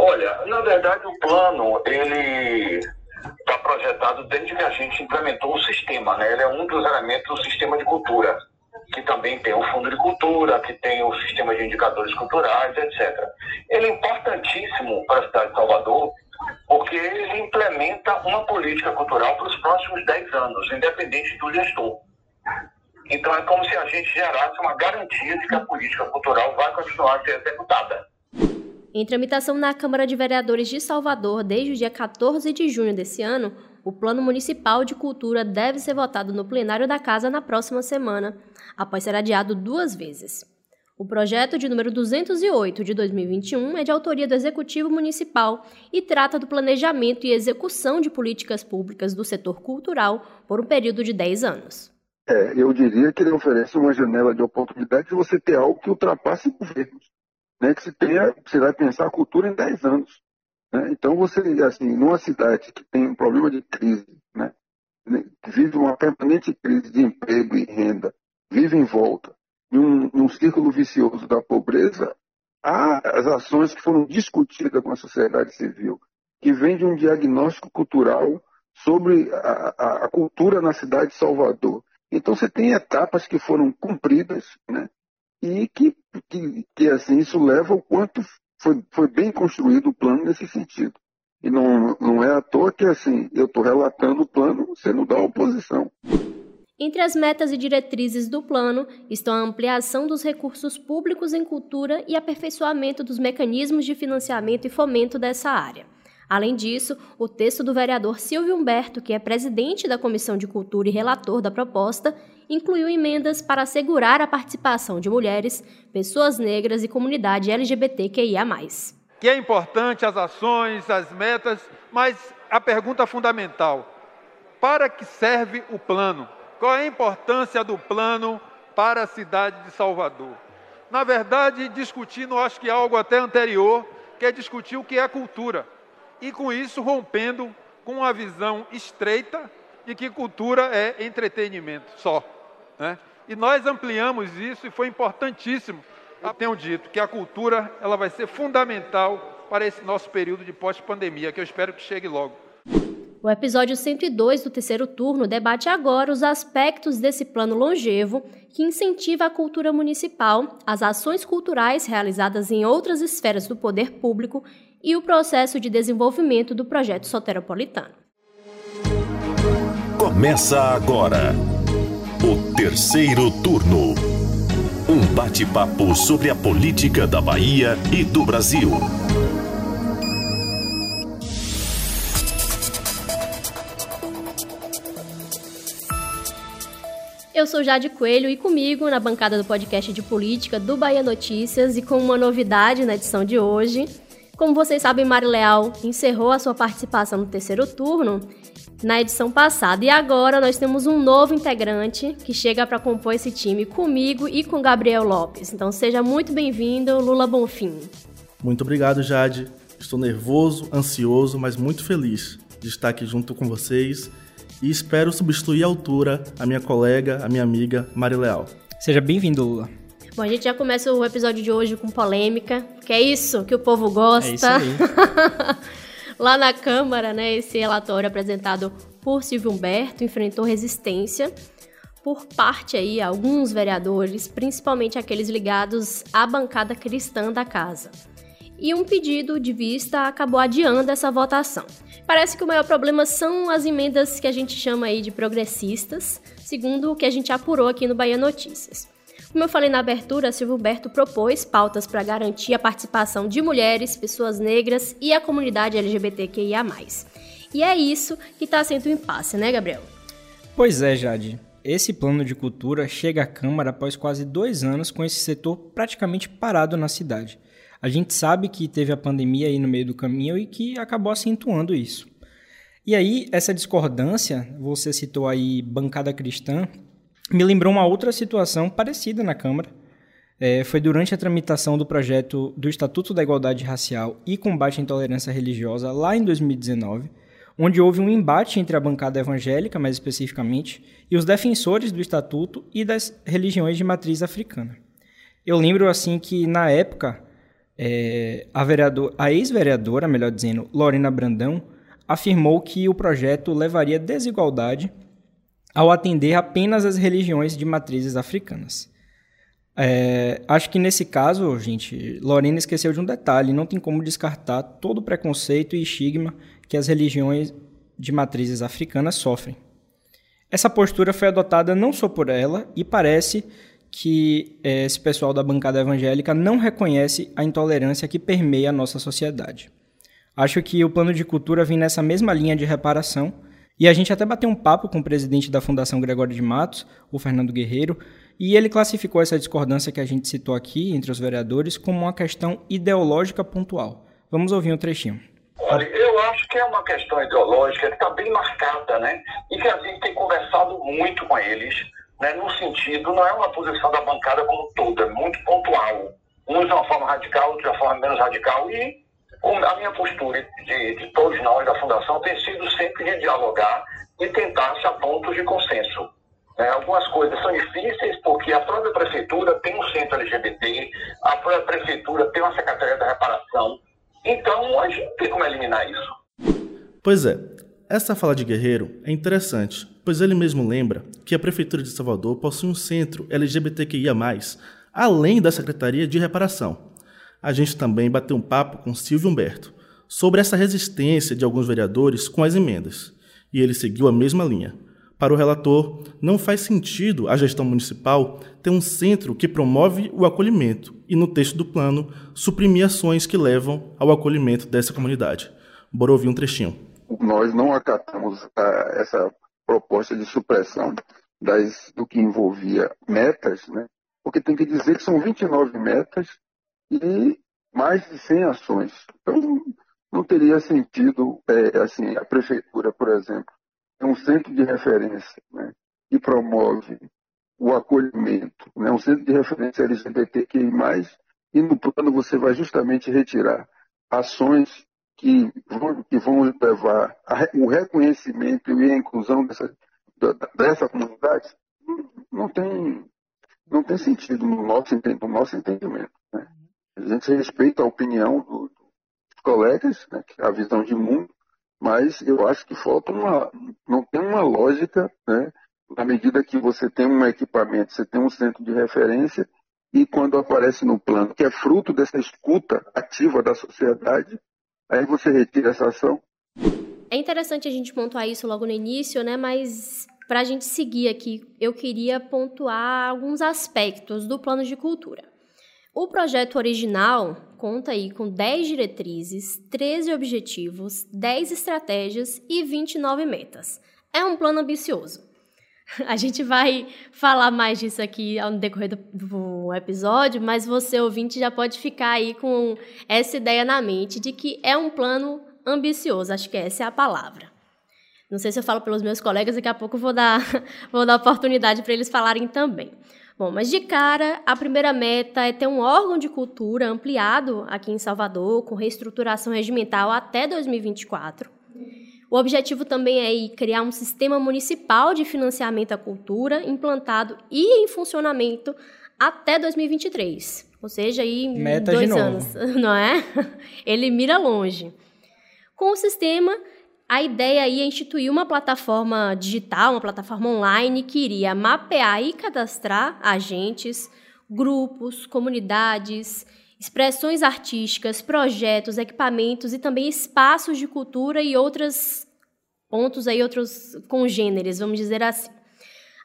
Olha, na verdade o plano, ele está projetado desde que a gente implementou o sistema, né? Ele é um dos elementos do sistema de cultura, que também tem o fundo de cultura, que tem o sistema de indicadores culturais, etc. Ele é importantíssimo para a cidade de Salvador, porque ele implementa uma política cultural para os próximos 10 anos, independente do gestor. Então é como se a gente gerasse uma garantia de que a política cultural vai continuar a ser executada. Em tramitação na Câmara de Vereadores de Salvador desde o dia 14 de junho desse ano, o Plano Municipal de Cultura deve ser votado no plenário da Casa na próxima semana, após ser adiado duas vezes. O projeto de número 208 de 2021 é de autoria do Executivo Municipal e trata do planejamento e execução de políticas públicas do setor cultural por um período de 10 anos. É, eu diria que ele oferece uma janela de oportunidade de você ter algo que ultrapasse governos. Né, que se tenha, você vai pensar a cultura em 10 anos. Né? Então, você, assim, numa cidade que tem um problema de crise, né, que vive uma permanente crise de emprego e renda, vive em volta, de um, um círculo vicioso da pobreza, há as ações que foram discutidas com a sociedade civil, que vem de um diagnóstico cultural sobre a, a, a cultura na cidade de Salvador. Então você tem etapas que foram cumpridas, né? E que, que, que assim isso leva ao quanto foi, foi bem construído o plano nesse sentido. E não, não é à toa que assim eu estou relatando o plano, não dá oposição. Entre as metas e diretrizes do plano estão a ampliação dos recursos públicos em cultura e aperfeiçoamento dos mecanismos de financiamento e fomento dessa área. Além disso, o texto do vereador Silvio Humberto, que é presidente da Comissão de Cultura e relator da proposta, incluiu emendas para assegurar a participação de mulheres, pessoas negras e comunidade LGBTQIA. Que é importante as ações, as metas, mas a pergunta fundamental: para que serve o plano? Qual é a importância do plano para a cidade de Salvador? Na verdade, discutindo, acho que algo até anterior, que é discutir o que é cultura e com isso rompendo com uma visão estreita de que cultura é entretenimento só. Né? E nós ampliamos isso e foi importantíssimo. Eu tenho dito que a cultura ela vai ser fundamental para esse nosso período de pós-pandemia, que eu espero que chegue logo. O episódio 102 do terceiro turno debate agora os aspectos desse plano longevo que incentiva a cultura municipal, as ações culturais realizadas em outras esferas do poder público e o processo de desenvolvimento do projeto soteropolitano. Começa agora o terceiro turno. Um bate-papo sobre a política da Bahia e do Brasil. Eu sou Jade Coelho e comigo na bancada do podcast de política do Bahia Notícias e com uma novidade na edição de hoje, como vocês sabem, Mari Leal encerrou a sua participação no terceiro turno na edição passada. E agora nós temos um novo integrante que chega para compor esse time comigo e com Gabriel Lopes. Então seja muito bem-vindo, Lula Bonfim. Muito obrigado, Jade. Estou nervoso, ansioso, mas muito feliz de estar aqui junto com vocês e espero substituir à altura a minha colega, a minha amiga Mari Leal. Seja bem-vindo, Lula. Bom, a gente já começa o episódio de hoje com polêmica, que é isso que o povo gosta. É isso aí. Lá na Câmara, né, esse relatório apresentado por Silvio Humberto enfrentou resistência por parte aí alguns vereadores, principalmente aqueles ligados à bancada cristã da casa. E um pedido de vista acabou adiando essa votação. Parece que o maior problema são as emendas que a gente chama aí de progressistas, segundo o que a gente apurou aqui no Bahia Notícias. Como eu falei na abertura, Silvio Humberto propôs pautas para garantir a participação de mulheres, pessoas negras e a comunidade LGBTQIA. E é isso que está sendo um impasse, né, Gabriel? Pois é, Jade. Esse plano de cultura chega à Câmara após quase dois anos com esse setor praticamente parado na cidade. A gente sabe que teve a pandemia aí no meio do caminho e que acabou acentuando isso. E aí, essa discordância, você citou aí bancada cristã, me lembrou uma outra situação parecida na Câmara. É, foi durante a tramitação do projeto do Estatuto da Igualdade Racial e Combate à Intolerância Religiosa, lá em 2019, onde houve um embate entre a bancada evangélica, mais especificamente, e os defensores do Estatuto e das religiões de matriz africana. Eu lembro, assim, que na época é, a, a ex-vereadora, melhor dizendo, Lorena Brandão, afirmou que o projeto levaria desigualdade ao atender apenas as religiões de matrizes africanas. É, acho que nesse caso, gente, Lorena esqueceu de um detalhe: não tem como descartar todo o preconceito e estigma que as religiões de matrizes africanas sofrem. Essa postura foi adotada não só por ela, e parece que é, esse pessoal da bancada evangélica não reconhece a intolerância que permeia a nossa sociedade. Acho que o plano de cultura vem nessa mesma linha de reparação, e a gente até bateu um papo com o presidente da Fundação Gregório de Matos, o Fernando Guerreiro, e ele classificou essa discordância que a gente citou aqui entre os vereadores como uma questão ideológica pontual. Vamos ouvir um trechinho. Olha, eu acho que é uma questão ideológica que está bem marcada, né? E que a gente tem conversado muito com eles, né? No sentido, não é uma posição da bancada como toda, é muito pontual. Uns de uma forma radical, outros de uma forma menos radical. E a minha postura de, de todos nós da Fundação tem sido sempre de dialogar e tentar achar pontos de consenso. É, algumas coisas são difíceis porque a própria prefeitura tem um centro LGBT, a própria prefeitura tem uma secretaria da reparação. Então, a gente não tem como eliminar isso. Pois é, essa fala de Guerreiro é interessante, pois ele mesmo lembra que a Prefeitura de Salvador possui um centro LGBTQIA, além da Secretaria de Reparação. A gente também bateu um papo com Silvio Humberto sobre essa resistência de alguns vereadores com as emendas, e ele seguiu a mesma linha para o relator, não faz sentido a gestão municipal ter um centro que promove o acolhimento e, no texto do plano, suprimir ações que levam ao acolhimento dessa comunidade. Bora ouvir um trechinho. Nós não acatamos uh, essa proposta de supressão das, do que envolvia metas, né? porque tem que dizer que são 29 metas e mais de 100 ações. Então, não teria sentido é, assim, a prefeitura, por exemplo, é um centro de referência né, que promove o acolhimento, né, um centro de referência LGBTQI+, e no plano você vai justamente retirar ações que vão, que vão levar o reconhecimento e a inclusão dessa, dessa comunidade, não tem, não tem sentido no nosso, no nosso entendimento. Né? A gente respeita a opinião do, dos colegas, né, a visão de mundo, mas eu acho que falta uma, não tem uma lógica, né? Na medida que você tem um equipamento, você tem um centro de referência e quando aparece no plano que é fruto dessa escuta ativa da sociedade, aí você retira essa ação. É interessante a gente pontuar isso logo no início, né? Mas para a gente seguir aqui, eu queria pontuar alguns aspectos do plano de cultura. O projeto original conta aí com 10 diretrizes, 13 objetivos, 10 estratégias e 29 metas. É um plano ambicioso. A gente vai falar mais disso aqui ao decorrer do, do, episódio, mas você, ouvinte, já pode ficar aí com essa ideia na mente de que é um plano ambicioso. Acho que essa é a palavra. Não sei se eu falo pelos meus colegas, daqui a pouco vou dar, vou dar oportunidade para eles falarem também. Bom, mas de cara, a primeira meta é ter um órgão de cultura ampliado aqui em Salvador, com reestruturação regimental até 2024. O objetivo também é criar um sistema municipal de financiamento à cultura implantado e em funcionamento até 2023. Ou seja, aí Meta dois anos, não é? Ele mira longe. Com o sistema, a ideia aí é instituir uma plataforma digital, uma plataforma online que iria mapear e cadastrar agentes, grupos, comunidades, expressões artísticas, projetos, equipamentos e também espaços de cultura e outros pontos aí, outros congêneres, vamos dizer assim.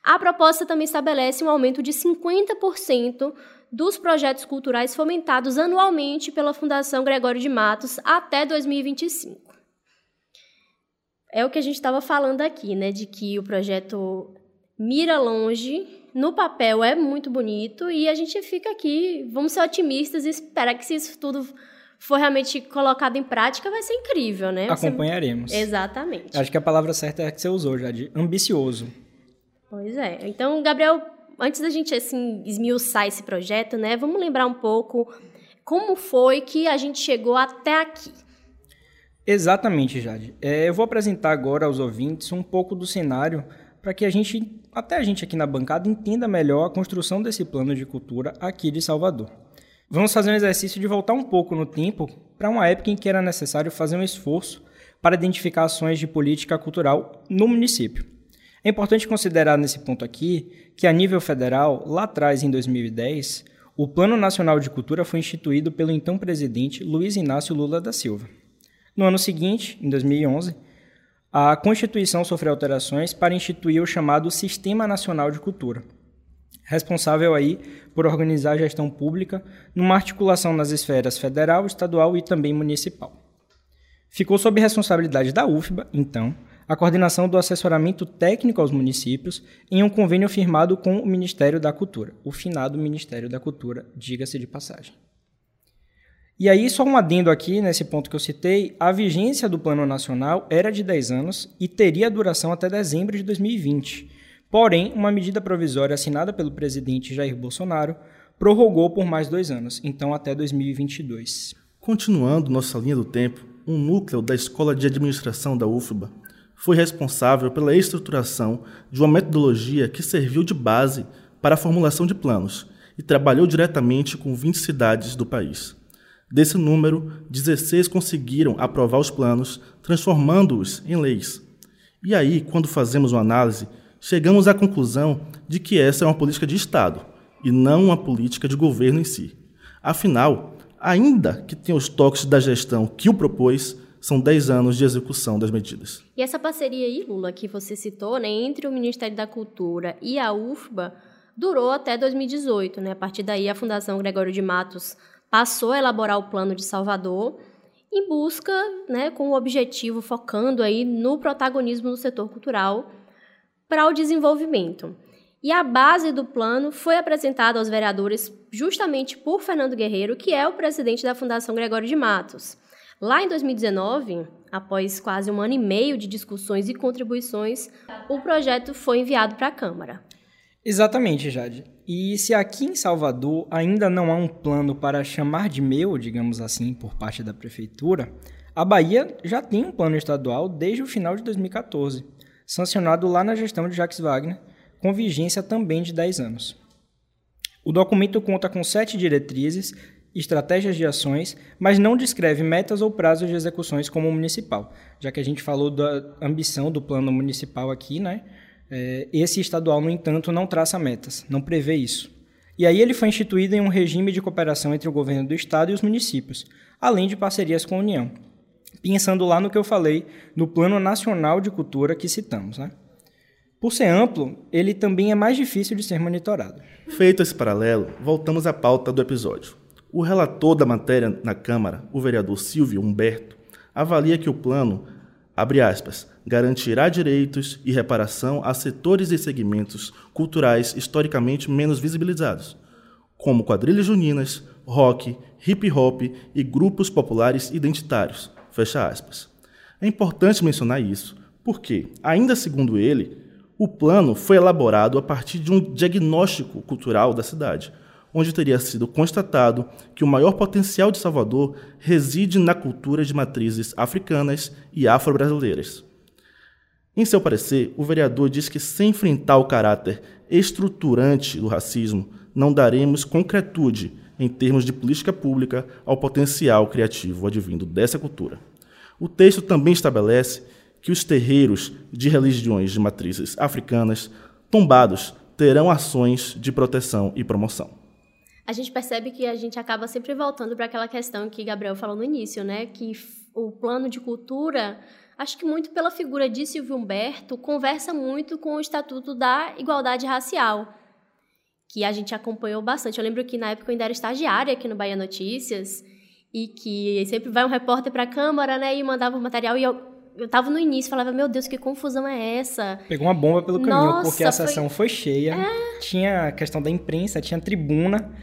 A proposta também estabelece um aumento de 50% dos projetos culturais fomentados anualmente pela Fundação Gregório de Matos até 2025 é o que a gente estava falando aqui, né? De que o projeto mira longe, no papel é muito bonito e a gente fica aqui, vamos ser otimistas e esperar que se isso tudo for realmente colocado em prática, vai ser incrível, né? Acompanharemos. Você... Exatamente. Acho que a palavra certa é a que você usou já, de ambicioso. Pois é. Então, Gabriel, antes da gente assim esmiuçar esse projeto, né, vamos lembrar um pouco como foi que a gente chegou até aqui. Exatamente, Jade. É, eu vou apresentar agora aos ouvintes um pouco do cenário para que a gente, até a gente aqui na bancada, entenda melhor a construção desse plano de cultura aqui de Salvador. Vamos fazer um exercício de voltar um pouco no tempo para uma época em que era necessário fazer um esforço para identificar ações de política cultural no município. É importante considerar nesse ponto aqui que, a nível federal, lá atrás, em 2010, o Plano Nacional de Cultura foi instituído pelo então presidente Luiz Inácio Lula da Silva. No ano seguinte, em 2011, a Constituição sofreu alterações para instituir o chamado Sistema Nacional de Cultura, responsável aí por organizar a gestão pública numa articulação nas esferas federal, estadual e também municipal. Ficou sob responsabilidade da UFBA, então, a coordenação do assessoramento técnico aos municípios em um convênio firmado com o Ministério da Cultura, o finado Ministério da Cultura, diga-se de passagem. E aí, só um adendo aqui, nesse ponto que eu citei, a vigência do Plano Nacional era de 10 anos e teria duração até dezembro de 2020. Porém, uma medida provisória assinada pelo presidente Jair Bolsonaro prorrogou por mais dois anos, então até 2022. Continuando nossa linha do tempo, um núcleo da Escola de Administração da UFBA foi responsável pela estruturação de uma metodologia que serviu de base para a formulação de planos e trabalhou diretamente com 20 cidades do país. Desse número, 16 conseguiram aprovar os planos, transformando-os em leis. E aí, quando fazemos uma análise, chegamos à conclusão de que essa é uma política de Estado e não uma política de governo em si. Afinal, ainda que tenha os toques da gestão que o propôs, são 10 anos de execução das medidas. E essa parceria aí, Lula, que você citou, né, entre o Ministério da Cultura e a UFBA, durou até 2018. Né? A partir daí, a Fundação Gregório de Matos passou a elaborar o Plano de Salvador em busca, né, com o objetivo focando aí no protagonismo do setor cultural para o desenvolvimento. E a base do plano foi apresentada aos vereadores justamente por Fernando Guerreiro, que é o presidente da Fundação Gregório de Matos. Lá em 2019, após quase um ano e meio de discussões e contribuições, o projeto foi enviado para a Câmara. Exatamente, Jade. E se aqui em Salvador ainda não há um plano para chamar de meu, digamos assim, por parte da prefeitura, a Bahia já tem um plano estadual desde o final de 2014, sancionado lá na gestão de Jacques Wagner, com vigência também de 10 anos. O documento conta com sete diretrizes estratégias de ações, mas não descreve metas ou prazos de execuções como municipal. Já que a gente falou da ambição do plano municipal aqui, né? É, esse estadual, no entanto, não traça metas, não prevê isso. E aí ele foi instituído em um regime de cooperação entre o governo do estado e os municípios, além de parcerias com a União. Pensando lá no que eu falei, no Plano Nacional de Cultura que citamos, né? Por ser amplo, ele também é mais difícil de ser monitorado. Feito esse paralelo, voltamos à pauta do episódio. O relator da matéria na Câmara, o vereador Silvio Humberto, avalia que o plano, abre aspas, garantirá direitos e reparação a setores e segmentos culturais historicamente menos visibilizados, como quadrilhas juninas, rock, hip hop e grupos populares identitários, fecha aspas. É importante mencionar isso, porque, ainda segundo ele, o plano foi elaborado a partir de um diagnóstico cultural da cidade, onde teria sido constatado que o maior potencial de Salvador reside na cultura de matrizes africanas e afro-brasileiras. Em seu parecer, o vereador diz que, sem enfrentar o caráter estruturante do racismo, não daremos concretude em termos de política pública ao potencial criativo advindo dessa cultura. O texto também estabelece que os terreiros de religiões de matrizes africanas tombados terão ações de proteção e promoção a gente percebe que a gente acaba sempre voltando para aquela questão que Gabriel falou no início, né? Que o plano de cultura, acho que muito pela figura de Silvio Humberto, conversa muito com o Estatuto da Igualdade Racial, que a gente acompanhou bastante. Eu lembro que na época eu ainda era estagiária aqui no Bahia Notícias e que sempre vai um repórter para a Câmara, né, e mandava o material e eu eu tava no início, falava, meu Deus, que confusão é essa? Pegou uma bomba pelo caminho, Nossa, porque a sessão foi, foi cheia. É... Tinha a questão da imprensa, tinha tribuna.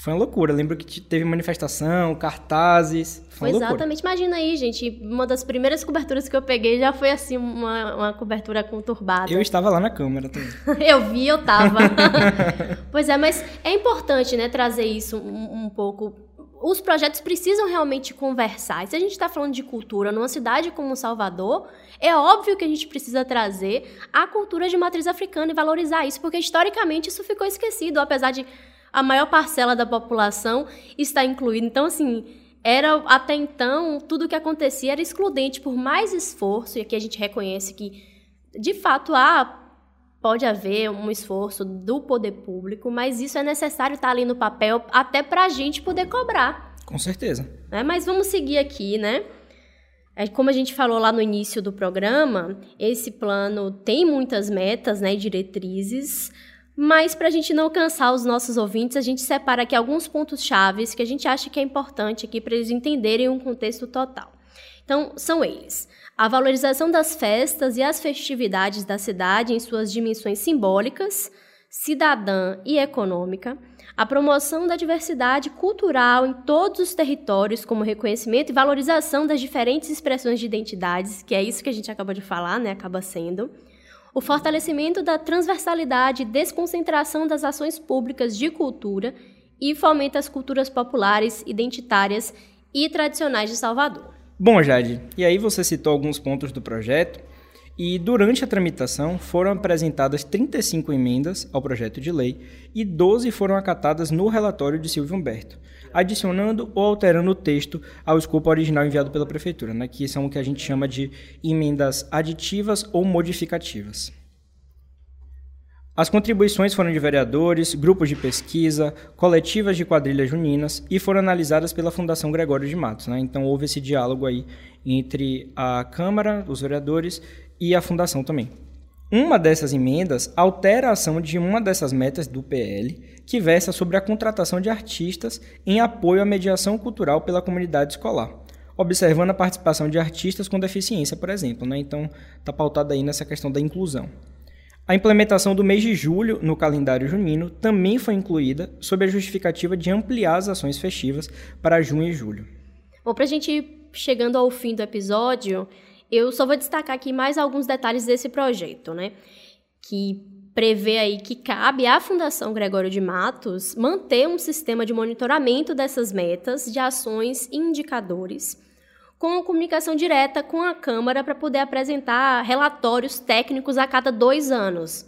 Foi uma loucura. Eu lembro que teve manifestação, cartazes. Foi, foi exatamente. Imagina aí, gente. Uma das primeiras coberturas que eu peguei já foi assim, uma, uma cobertura conturbada. Eu estava lá na câmera também. eu vi, eu tava. pois é, mas é importante, né, trazer isso um, um pouco os projetos precisam realmente conversar. E se a gente está falando de cultura numa cidade como Salvador, é óbvio que a gente precisa trazer a cultura de matriz africana e valorizar isso, porque historicamente isso ficou esquecido, apesar de a maior parcela da população está incluída. Então, assim, era até então tudo que acontecia era excludente por mais esforço, e aqui a gente reconhece que de fato há pode haver um esforço do poder público, mas isso é necessário estar ali no papel até para a gente poder cobrar. Com certeza. É, mas vamos seguir aqui, né? É, como a gente falou lá no início do programa, esse plano tem muitas metas né, e diretrizes, mas para a gente não cansar os nossos ouvintes, a gente separa aqui alguns pontos chaves que a gente acha que é importante aqui para eles entenderem um contexto total. Então, são eles: a valorização das festas e as festividades da cidade em suas dimensões simbólicas, cidadã e econômica, a promoção da diversidade cultural em todos os territórios, como reconhecimento e valorização das diferentes expressões de identidades, que é isso que a gente acabou de falar, né? Acaba sendo o fortalecimento da transversalidade e desconcentração das ações públicas de cultura e fomenta as culturas populares, identitárias e tradicionais de Salvador. Bom, Jade, e aí você citou alguns pontos do projeto, e durante a tramitação foram apresentadas 35 emendas ao projeto de lei e 12 foram acatadas no relatório de Silvio Humberto, adicionando ou alterando o texto ao escopo original enviado pela Prefeitura, né, que são o que a gente chama de emendas aditivas ou modificativas. As contribuições foram de vereadores, grupos de pesquisa, coletivas de quadrilhas juninas e foram analisadas pela Fundação Gregório de Matos. Né? Então houve esse diálogo aí entre a Câmara, os vereadores e a Fundação também. Uma dessas emendas altera a ação de uma dessas metas do PL, que versa sobre a contratação de artistas em apoio à mediação cultural pela comunidade escolar, observando a participação de artistas com deficiência, por exemplo. Né? Então, está pautada aí nessa questão da inclusão. A implementação do mês de julho no calendário junino também foi incluída sob a justificativa de ampliar as ações festivas para junho e julho. Bom, para a gente ir chegando ao fim do episódio, eu só vou destacar aqui mais alguns detalhes desse projeto, né? Que prevê aí que cabe à Fundação Gregório de Matos manter um sistema de monitoramento dessas metas, de ações e indicadores, com comunicação direta com a Câmara para poder apresentar relatórios técnicos a cada dois anos.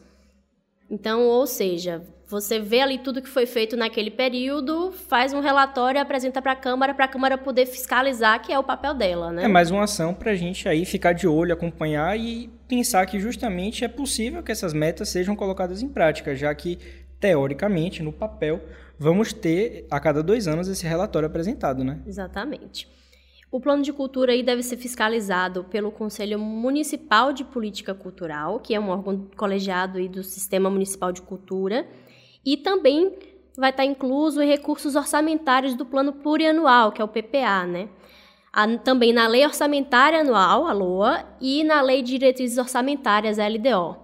Então, ou seja, você vê ali tudo que foi feito naquele período, faz um relatório e apresenta para a Câmara, para a Câmara poder fiscalizar, que é o papel dela, né? É mais uma ação para a gente aí ficar de olho, acompanhar e pensar que justamente é possível que essas metas sejam colocadas em prática, já que, teoricamente, no papel, vamos ter a cada dois anos esse relatório apresentado, né? Exatamente. O plano de cultura aí deve ser fiscalizado pelo Conselho Municipal de Política Cultural, que é um órgão colegiado aí do Sistema Municipal de Cultura, e também vai estar incluso em recursos orçamentários do Plano Plurianual, que é o PPA, né? também na Lei Orçamentária Anual, a LOA, e na Lei de Diretrizes Orçamentárias, a LDO.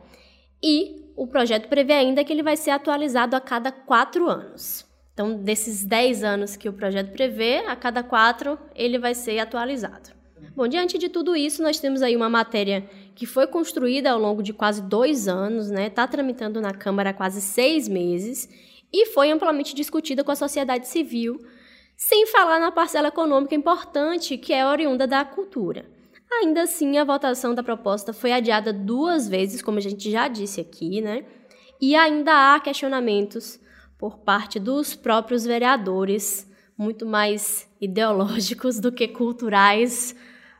E o projeto prevê ainda que ele vai ser atualizado a cada quatro anos. Então, desses 10 anos que o projeto prevê, a cada quatro ele vai ser atualizado. Bom, diante de tudo isso, nós temos aí uma matéria que foi construída ao longo de quase dois anos, né? Está tramitando na Câmara há quase seis meses e foi amplamente discutida com a sociedade civil, sem falar na parcela econômica importante que é oriunda da cultura. Ainda assim, a votação da proposta foi adiada duas vezes, como a gente já disse aqui, né? E ainda há questionamentos por parte dos próprios vereadores, muito mais ideológicos do que culturais,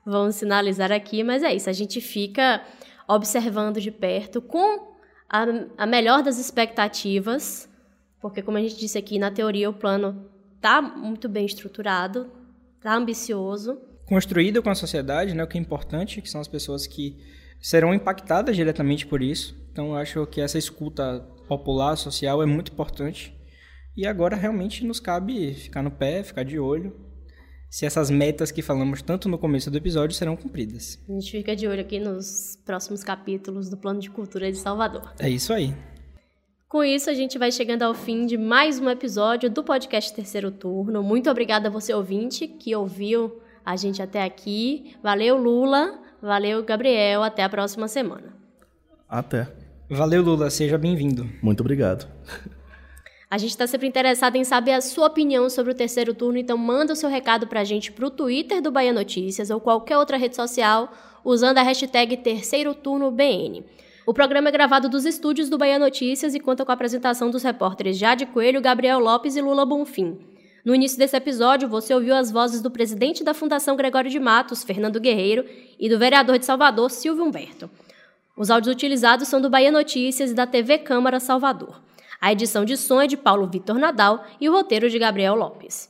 vão sinalizar aqui, mas é isso, a gente fica observando de perto com a, a melhor das expectativas, porque como a gente disse aqui, na teoria o plano está muito bem estruturado, está ambicioso. Construído com a sociedade, né, o que é importante, que são as pessoas que serão impactadas diretamente por isso. Então, eu acho que essa escuta popular, social, é muito importante. E agora realmente nos cabe ficar no pé, ficar de olho se essas metas que falamos tanto no começo do episódio serão cumpridas. A gente fica de olho aqui nos próximos capítulos do Plano de Cultura de Salvador. É isso aí. Com isso, a gente vai chegando ao fim de mais um episódio do podcast Terceiro Turno. Muito obrigada a você, ouvinte, que ouviu a gente até aqui. Valeu, Lula. Valeu, Gabriel. Até a próxima semana. Até. Valeu, Lula. Seja bem-vindo. Muito obrigado. A gente está sempre interessado em saber a sua opinião sobre o terceiro turno, então manda o seu recado para a gente para o Twitter do Bahia Notícias ou qualquer outra rede social usando a hashtag Terceiro Turno BN. O programa é gravado dos estúdios do Bahia Notícias e conta com a apresentação dos repórteres Jade Coelho, Gabriel Lopes e Lula Bonfim. No início desse episódio, você ouviu as vozes do presidente da Fundação Gregório de Matos, Fernando Guerreiro, e do vereador de Salvador, Silvio Humberto. Os áudios utilizados são do Bahia Notícias e da TV Câmara Salvador. A edição de som é de Paulo Vitor Nadal e o roteiro de Gabriel Lopes.